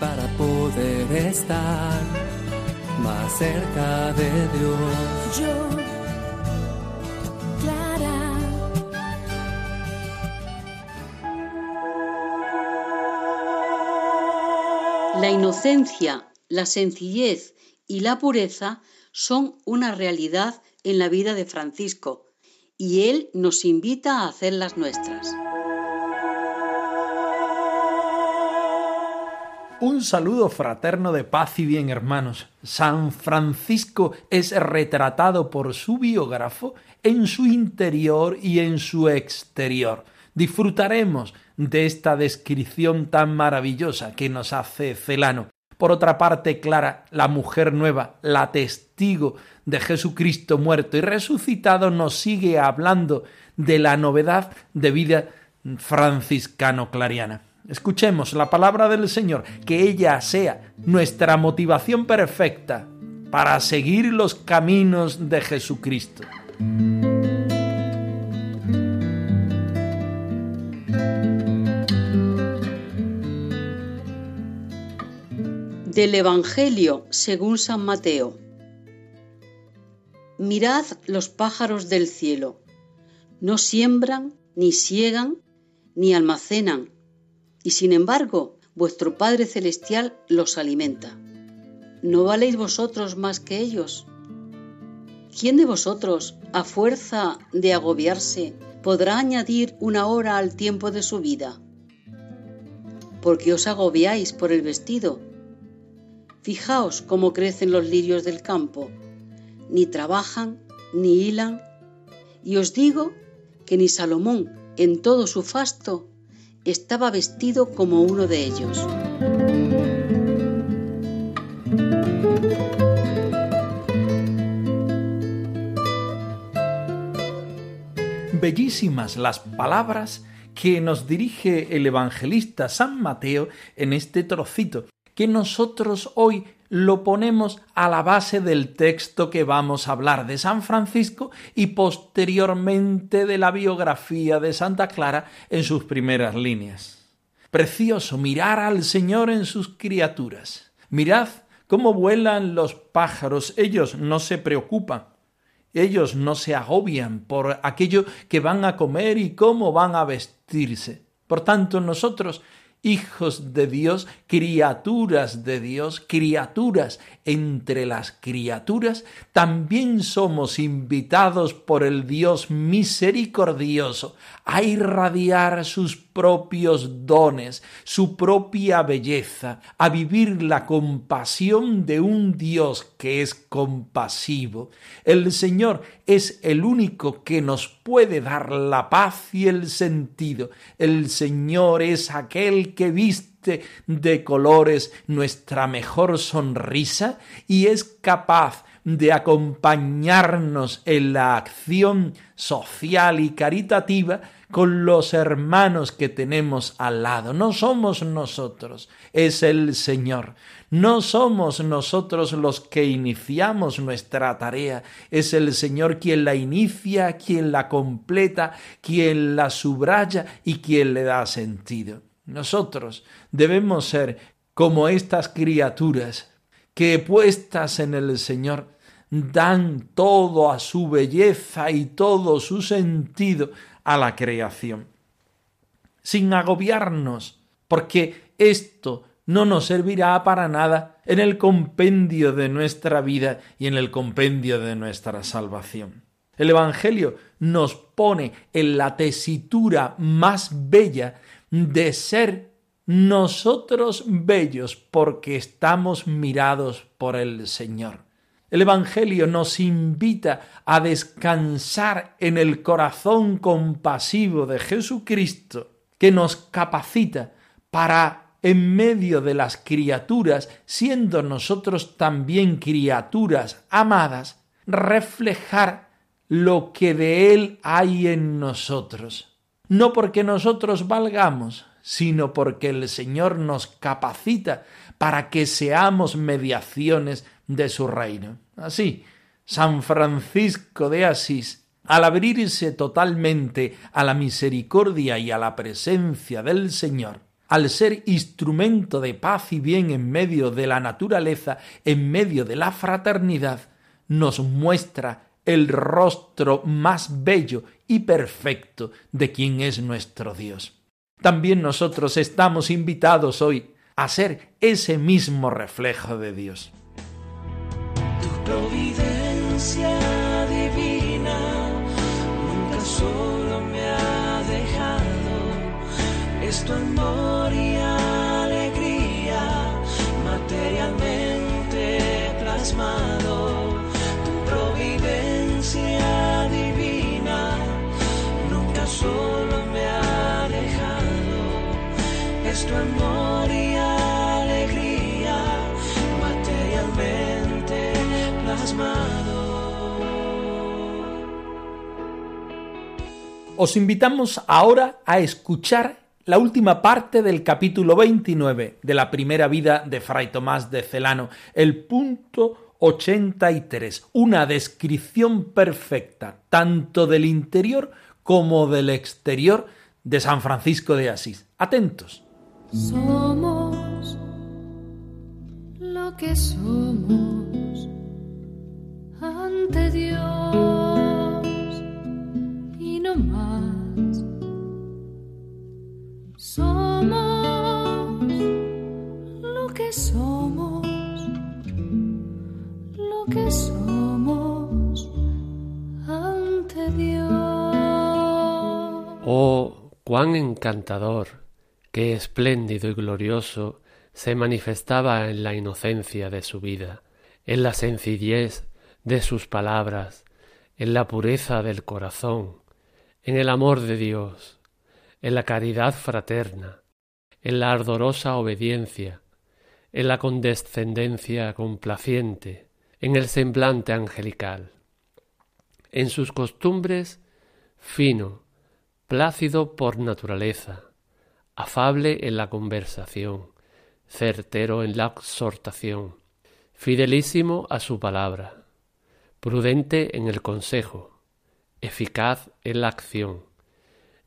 Para poder estar más cerca de Dios. Yo, Clara. La inocencia, la sencillez y la pureza son una realidad en la vida de Francisco y él nos invita a hacerlas nuestras. Un saludo fraterno de paz y bien, hermanos. San Francisco es retratado por su biógrafo en su interior y en su exterior. Disfrutaremos de esta descripción tan maravillosa que nos hace Celano. Por otra parte, Clara, la mujer nueva, la testigo de Jesucristo muerto y resucitado, nos sigue hablando de la novedad de vida franciscano-clariana. Escuchemos la palabra del Señor, que ella sea nuestra motivación perfecta para seguir los caminos de Jesucristo. Del Evangelio según San Mateo. Mirad los pájaros del cielo. No siembran, ni siegan, ni almacenan, y sin embargo vuestro Padre Celestial los alimenta. ¿No valéis vosotros más que ellos? ¿Quién de vosotros, a fuerza de agobiarse, podrá añadir una hora al tiempo de su vida? Porque os agobiáis por el vestido? Fijaos cómo crecen los lirios del campo, ni trabajan, ni hilan, y os digo que ni Salomón en todo su fasto estaba vestido como uno de ellos. Bellísimas las palabras que nos dirige el evangelista San Mateo en este trocito, que nosotros hoy lo ponemos a la base del texto que vamos a hablar de San Francisco y posteriormente de la biografía de Santa Clara en sus primeras líneas. Precioso mirar al Señor en sus criaturas. Mirad cómo vuelan los pájaros, ellos no se preocupan, ellos no se agobian por aquello que van a comer y cómo van a vestirse. Por tanto, nosotros hijos de Dios, criaturas de Dios, criaturas entre las criaturas, también somos invitados por el Dios misericordioso a irradiar sus propios dones, su propia belleza, a vivir la compasión de un Dios que es compasivo. El Señor es el único que nos puede dar la paz y el sentido. El Señor es aquel que viste de colores nuestra mejor sonrisa y es capaz de acompañarnos en la acción social y caritativa con los hermanos que tenemos al lado. No somos nosotros, es el Señor. No somos nosotros los que iniciamos nuestra tarea, es el Señor quien la inicia, quien la completa, quien la subraya y quien le da sentido. Nosotros debemos ser como estas criaturas que puestas en el Señor dan todo a su belleza y todo su sentido a la creación. Sin agobiarnos, porque esto no nos servirá para nada en el compendio de nuestra vida y en el compendio de nuestra salvación. El Evangelio nos pone en la tesitura más bella de ser nosotros bellos porque estamos mirados por el Señor. El Evangelio nos invita a descansar en el corazón compasivo de Jesucristo, que nos capacita para, en medio de las criaturas, siendo nosotros también criaturas amadas, reflejar lo que de Él hay en nosotros. No porque nosotros valgamos, sino porque el Señor nos capacita para que seamos mediaciones de su reino. Así, San Francisco de Asís, al abrirse totalmente a la misericordia y a la presencia del Señor, al ser instrumento de paz y bien en medio de la naturaleza, en medio de la fraternidad, nos muestra el rostro más bello y perfecto de quien es nuestro Dios. También nosotros estamos invitados hoy a ser ese mismo reflejo de Dios. Tu providencia divina nunca solo me ha dejado, es tu amor y Os invitamos ahora a escuchar la última parte del capítulo 29 de la primera vida de Fray Tomás de Celano, el punto 83, una descripción perfecta tanto del interior como del exterior de San Francisco de Asís. Atentos. Somos lo que somos ante Dios encantador, qué espléndido y glorioso se manifestaba en la inocencia de su vida, en la sencillez de sus palabras, en la pureza del corazón, en el amor de Dios, en la caridad fraterna, en la ardorosa obediencia, en la condescendencia complaciente, en el semblante angelical, en sus costumbres fino, plácido por naturaleza, afable en la conversación, certero en la exhortación, fidelísimo a su palabra, prudente en el consejo, eficaz en la acción,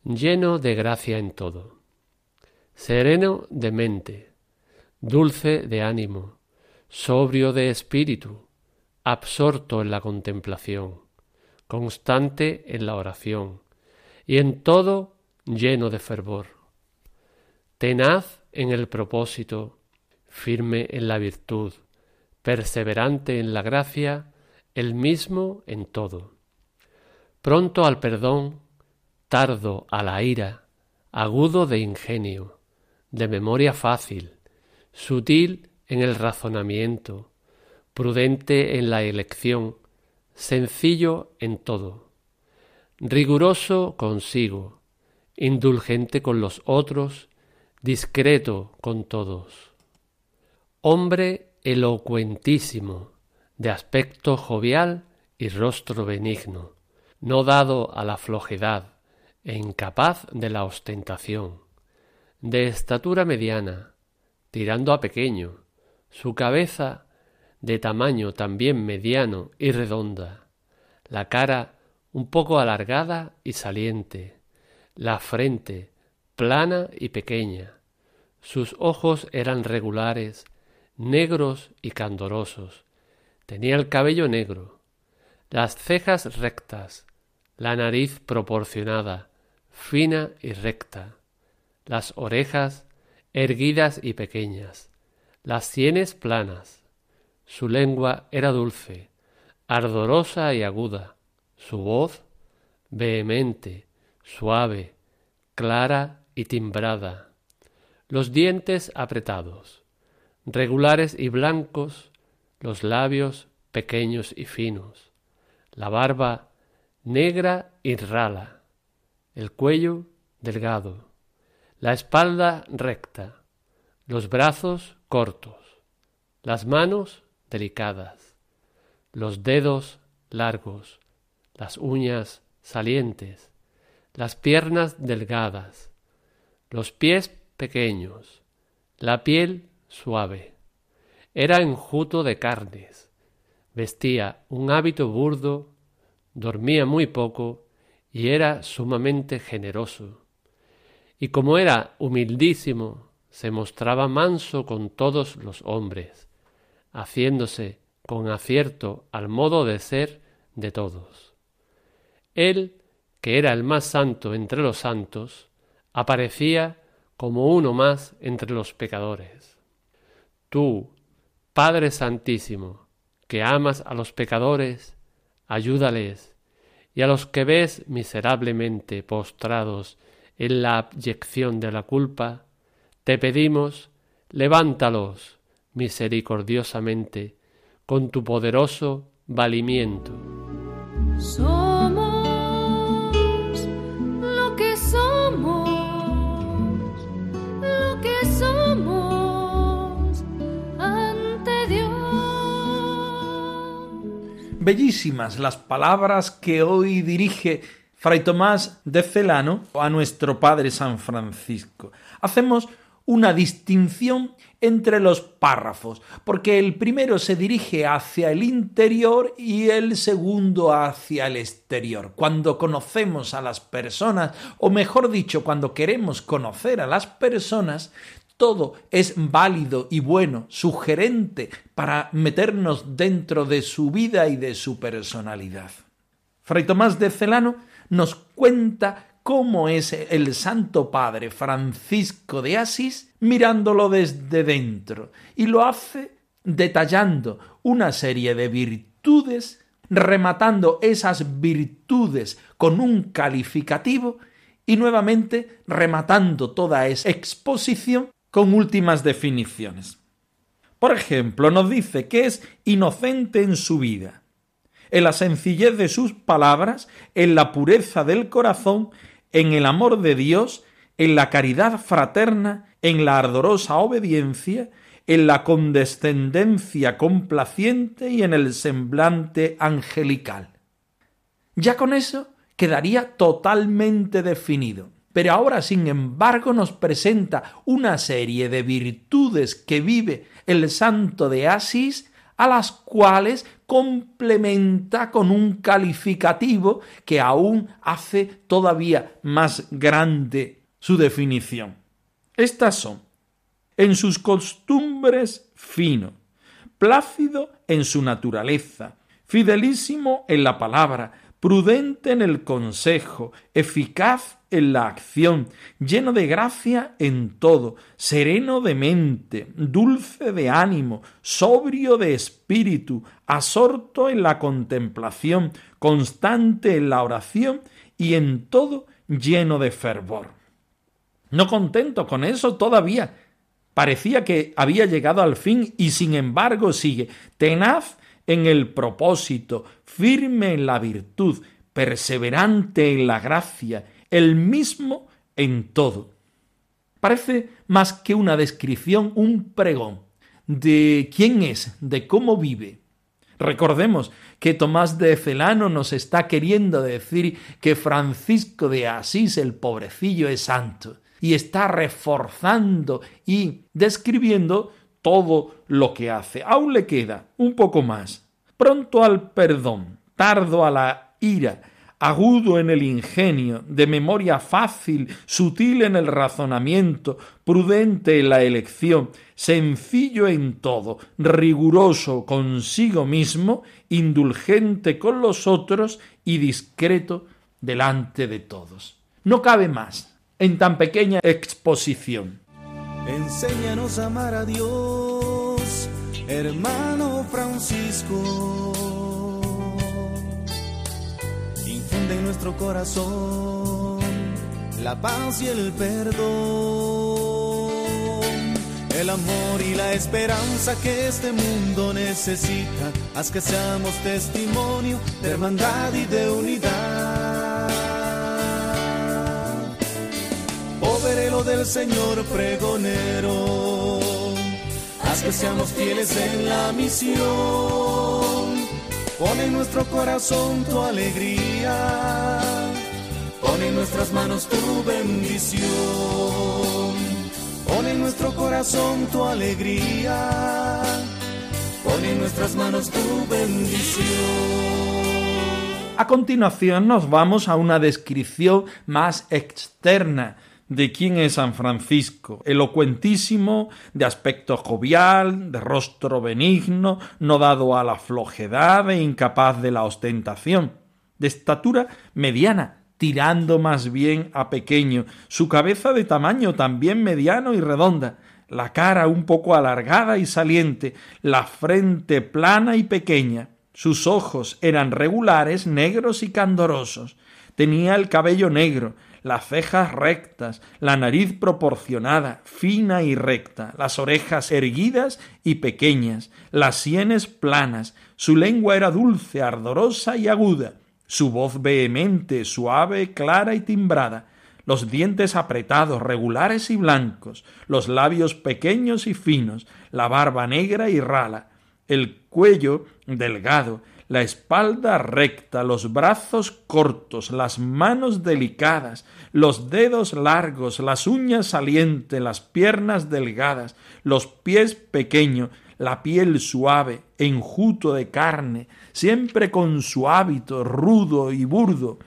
lleno de gracia en todo, sereno de mente, dulce de ánimo, sobrio de espíritu, absorto en la contemplación, constante en la oración, y en todo lleno de fervor, tenaz en el propósito, firme en la virtud, perseverante en la gracia, el mismo en todo, pronto al perdón, tardo a la ira, agudo de ingenio, de memoria fácil, sutil en el razonamiento, prudente en la elección, sencillo en todo, riguroso consigo, indulgente con los otros, discreto con todos, hombre elocuentísimo, de aspecto jovial y rostro benigno, no dado a la flojedad e incapaz de la ostentación, de estatura mediana, tirando a pequeño, su cabeza de tamaño también mediano y redonda, la cara un poco alargada y saliente, la frente plana y pequeña, sus ojos eran regulares, negros y candorosos, tenía el cabello negro, las cejas rectas, la nariz proporcionada, fina y recta, las orejas erguidas y pequeñas, las sienes planas, su lengua era dulce, ardorosa y aguda, su voz vehemente, suave, clara y timbrada, los dientes apretados, regulares y blancos, los labios pequeños y finos, la barba negra y rala, el cuello delgado, la espalda recta, los brazos cortos, las manos delicadas, los dedos largos, las uñas salientes, las piernas delgadas, los pies pequeños, la piel suave. Era enjuto de carnes, vestía un hábito burdo, dormía muy poco y era sumamente generoso. Y como era humildísimo, se mostraba manso con todos los hombres, haciéndose con acierto al modo de ser de todos. Él, que era el más santo entre los santos, aparecía como uno más entre los pecadores. Tú, Padre Santísimo, que amas a los pecadores, ayúdales, y a los que ves miserablemente postrados en la abyección de la culpa, te pedimos, levántalos misericordiosamente con tu poderoso valimiento. Bellísimas las palabras que hoy dirige Fray Tomás de Celano a nuestro Padre San Francisco. Hacemos una distinción entre los párrafos, porque el primero se dirige hacia el interior y el segundo hacia el exterior. Cuando conocemos a las personas, o mejor dicho, cuando queremos conocer a las personas, todo es válido y bueno, sugerente para meternos dentro de su vida y de su personalidad. Fray Tomás de Celano nos cuenta cómo es el Santo Padre Francisco de Asís mirándolo desde dentro y lo hace detallando una serie de virtudes, rematando esas virtudes con un calificativo y nuevamente rematando toda esa exposición con últimas definiciones. Por ejemplo, nos dice que es inocente en su vida, en la sencillez de sus palabras, en la pureza del corazón en el amor de Dios, en la caridad fraterna, en la ardorosa obediencia, en la condescendencia complaciente y en el semblante angelical. Ya con eso quedaría totalmente definido. Pero ahora, sin embargo, nos presenta una serie de virtudes que vive el santo de Asís a las cuales complementa con un calificativo que aún hace todavía más grande su definición. Estas son, en sus costumbres fino, plácido en su naturaleza, fidelísimo en la palabra, prudente en el consejo, eficaz en la acción, lleno de gracia en todo, sereno de mente, dulce de ánimo, sobrio de espíritu, asorto en la contemplación, constante en la oración y en todo lleno de fervor. No contento con eso todavía. Parecía que había llegado al fin y sin embargo sigue tenaz en el propósito, firme en la virtud, perseverante en la gracia, el mismo en todo. Parece más que una descripción, un pregón de quién es, de cómo vive. Recordemos que Tomás de Celano nos está queriendo decir que Francisco de Asís, el pobrecillo, es santo, y está reforzando y describiendo todo lo que hace. Aún le queda un poco más. Pronto al perdón, tardo a la ira, agudo en el ingenio, de memoria fácil, sutil en el razonamiento, prudente en la elección, sencillo en todo, riguroso consigo mismo, indulgente con los otros y discreto delante de todos. No cabe más en tan pequeña exposición. Enséñanos amar a Dios, hermano Francisco infunde en nuestro corazón la paz y el perdón. el amor y la esperanza que este mundo necesita. Haz que seamos testimonio de hermandad y de unidad. Poverelo del Señor pregonero, haz que seamos fieles en la misión. Pon en nuestro corazón tu alegría, pon en nuestras manos tu bendición. Pon en nuestro corazón tu alegría, pon en nuestras manos tu bendición. A continuación nos vamos a una descripción más externa de quién es San Francisco, elocuentísimo, de aspecto jovial, de rostro benigno, no dado a la flojedad e incapaz de la ostentación, de estatura mediana, tirando más bien a pequeño, su cabeza de tamaño también mediano y redonda, la cara un poco alargada y saliente, la frente plana y pequeña, sus ojos eran regulares, negros y candorosos, tenía el cabello negro, las cejas rectas, la nariz proporcionada, fina y recta, las orejas erguidas y pequeñas, las sienes planas, su lengua era dulce, ardorosa y aguda, su voz vehemente, suave, clara y timbrada, los dientes apretados, regulares y blancos, los labios pequeños y finos, la barba negra y rala, el cuello delgado, la espalda recta, los brazos cortos, las manos delicadas, los dedos largos, las uñas salientes, las piernas delgadas, los pies pequeños, la piel suave, enjuto de carne, siempre con su hábito rudo y burdo.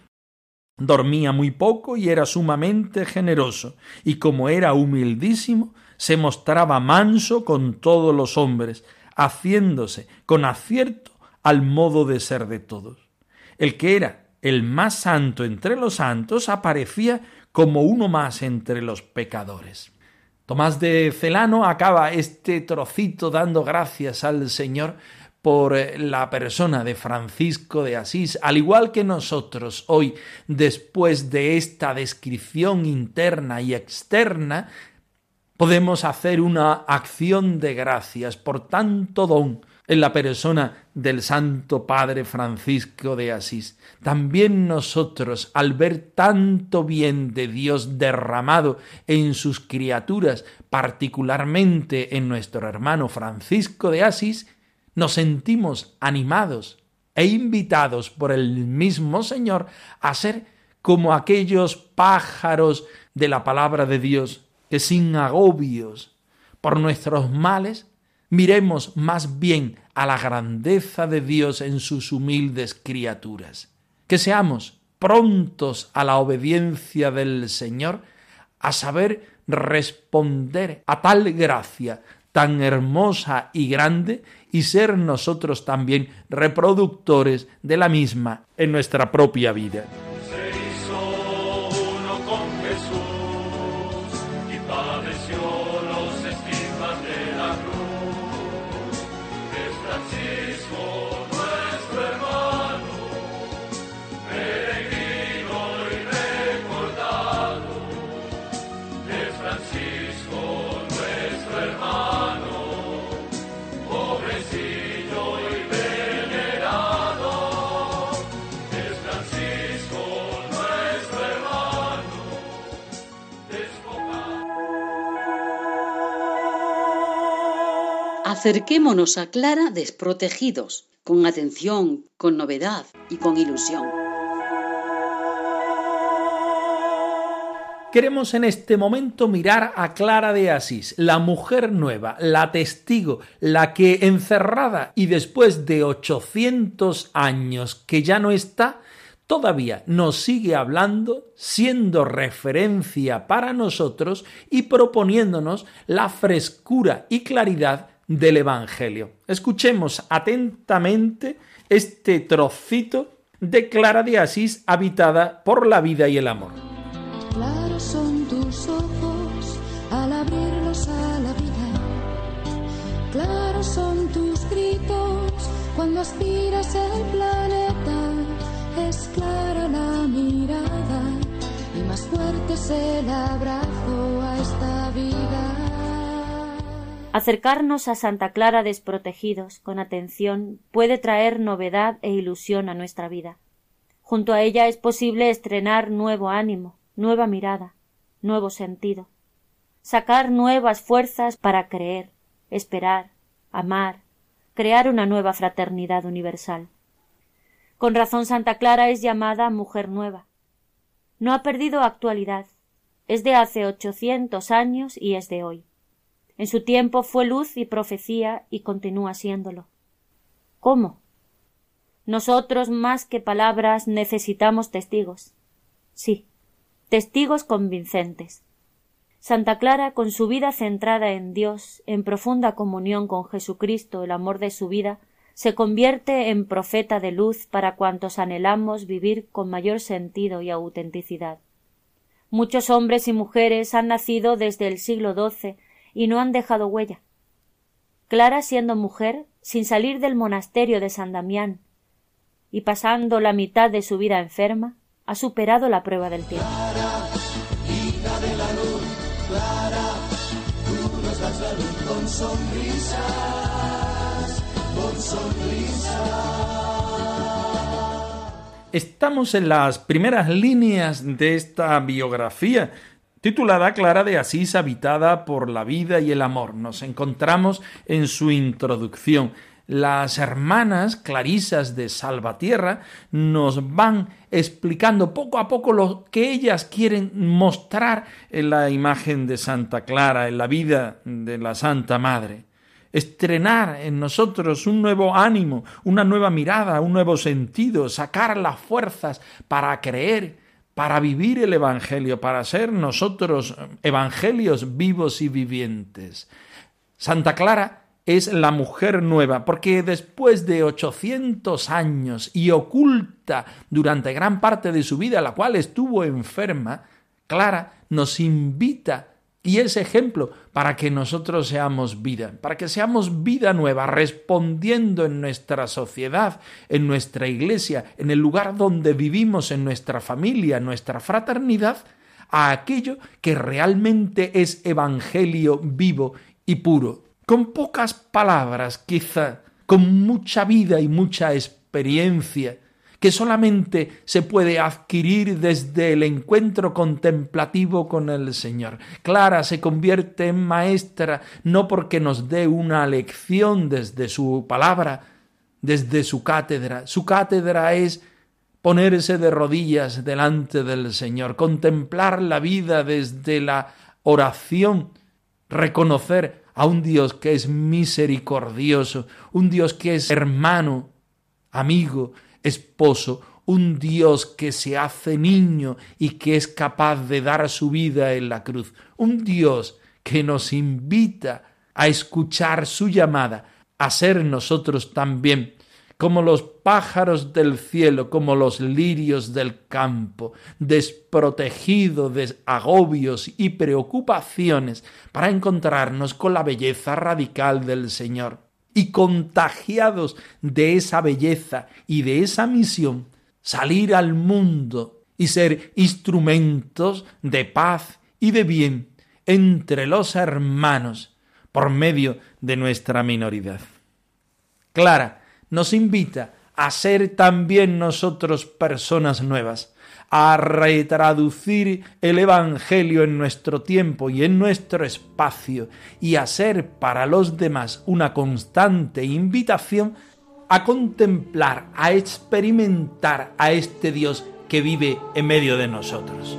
Dormía muy poco y era sumamente generoso, y como era humildísimo, se mostraba manso con todos los hombres, haciéndose con acierto al modo de ser de todos. El que era el más santo entre los santos aparecía como uno más entre los pecadores. Tomás de Celano acaba este trocito dando gracias al Señor por eh, la persona de Francisco de Asís, al igual que nosotros hoy, después de esta descripción interna y externa, podemos hacer una acción de gracias por tanto don en la persona del Santo Padre Francisco de Asís. También nosotros, al ver tanto bien de Dios derramado en sus criaturas, particularmente en nuestro hermano Francisco de Asís, nos sentimos animados e invitados por el mismo Señor a ser como aquellos pájaros de la palabra de Dios que sin agobios por nuestros males miremos más bien a la grandeza de Dios en sus humildes criaturas. Que seamos prontos a la obediencia del Señor, a saber responder a tal gracia tan hermosa y grande y ser nosotros también reproductores de la misma en nuestra propia vida. Acerquémonos a Clara desprotegidos, con atención, con novedad y con ilusión. Queremos en este momento mirar a Clara de Asís, la mujer nueva, la testigo, la que encerrada y después de 800 años que ya no está, todavía nos sigue hablando, siendo referencia para nosotros y proponiéndonos la frescura y claridad del Evangelio. Escuchemos atentamente este trocito de Clara de Asís habitada por la vida y el amor. Claros son tus ojos al abrirlos a la vida. Claros son tus gritos cuando aspiras el planeta. Es clara la mirada y más fuerte es el abrazo Acercarnos a Santa Clara desprotegidos, con atención, puede traer novedad e ilusión a nuestra vida. Junto a ella es posible estrenar nuevo ánimo, nueva mirada, nuevo sentido, sacar nuevas fuerzas para creer, esperar, amar, crear una nueva fraternidad universal. Con razón Santa Clara es llamada mujer nueva. No ha perdido actualidad. Es de hace ochocientos años y es de hoy. En su tiempo fue luz y profecía y continúa siéndolo. ¿Cómo? Nosotros más que palabras necesitamos testigos. Sí, testigos convincentes. Santa Clara, con su vida centrada en Dios, en profunda comunión con Jesucristo, el amor de su vida, se convierte en profeta de luz para cuantos anhelamos vivir con mayor sentido y autenticidad. Muchos hombres y mujeres han nacido desde el siglo XII y no han dejado huella. Clara, siendo mujer, sin salir del monasterio de San Damián y pasando la mitad de su vida enferma, ha superado la prueba del tiempo. Estamos en las primeras líneas de esta biografía titulada Clara de Asís habitada por la vida y el amor. Nos encontramos en su introducción. Las hermanas clarisas de Salvatierra nos van explicando poco a poco lo que ellas quieren mostrar en la imagen de Santa Clara, en la vida de la Santa Madre estrenar en nosotros un nuevo ánimo, una nueva mirada, un nuevo sentido, sacar las fuerzas para creer para vivir el Evangelio, para ser nosotros evangelios vivos y vivientes. Santa Clara es la mujer nueva, porque después de 800 años y oculta durante gran parte de su vida, la cual estuvo enferma, Clara nos invita y es ejemplo para que nosotros seamos vida, para que seamos vida nueva, respondiendo en nuestra sociedad, en nuestra iglesia, en el lugar donde vivimos, en nuestra familia, nuestra fraternidad, a aquello que realmente es evangelio vivo y puro. Con pocas palabras, quizá, con mucha vida y mucha experiencia, que solamente se puede adquirir desde el encuentro contemplativo con el Señor. Clara se convierte en maestra no porque nos dé una lección desde su palabra, desde su cátedra. Su cátedra es ponerse de rodillas delante del Señor, contemplar la vida desde la oración, reconocer a un Dios que es misericordioso, un Dios que es hermano, amigo, esposo, un Dios que se hace niño y que es capaz de dar su vida en la cruz, un Dios que nos invita a escuchar su llamada, a ser nosotros también como los pájaros del cielo, como los lirios del campo, desprotegidos de agobios y preocupaciones, para encontrarnos con la belleza radical del Señor y contagiados de esa belleza y de esa misión, salir al mundo y ser instrumentos de paz y de bien entre los hermanos por medio de nuestra minoridad. Clara nos invita a ser también nosotros personas nuevas, a retraducir el Evangelio en nuestro tiempo y en nuestro espacio y a ser para los demás una constante invitación a contemplar, a experimentar a este Dios que vive en medio de nosotros.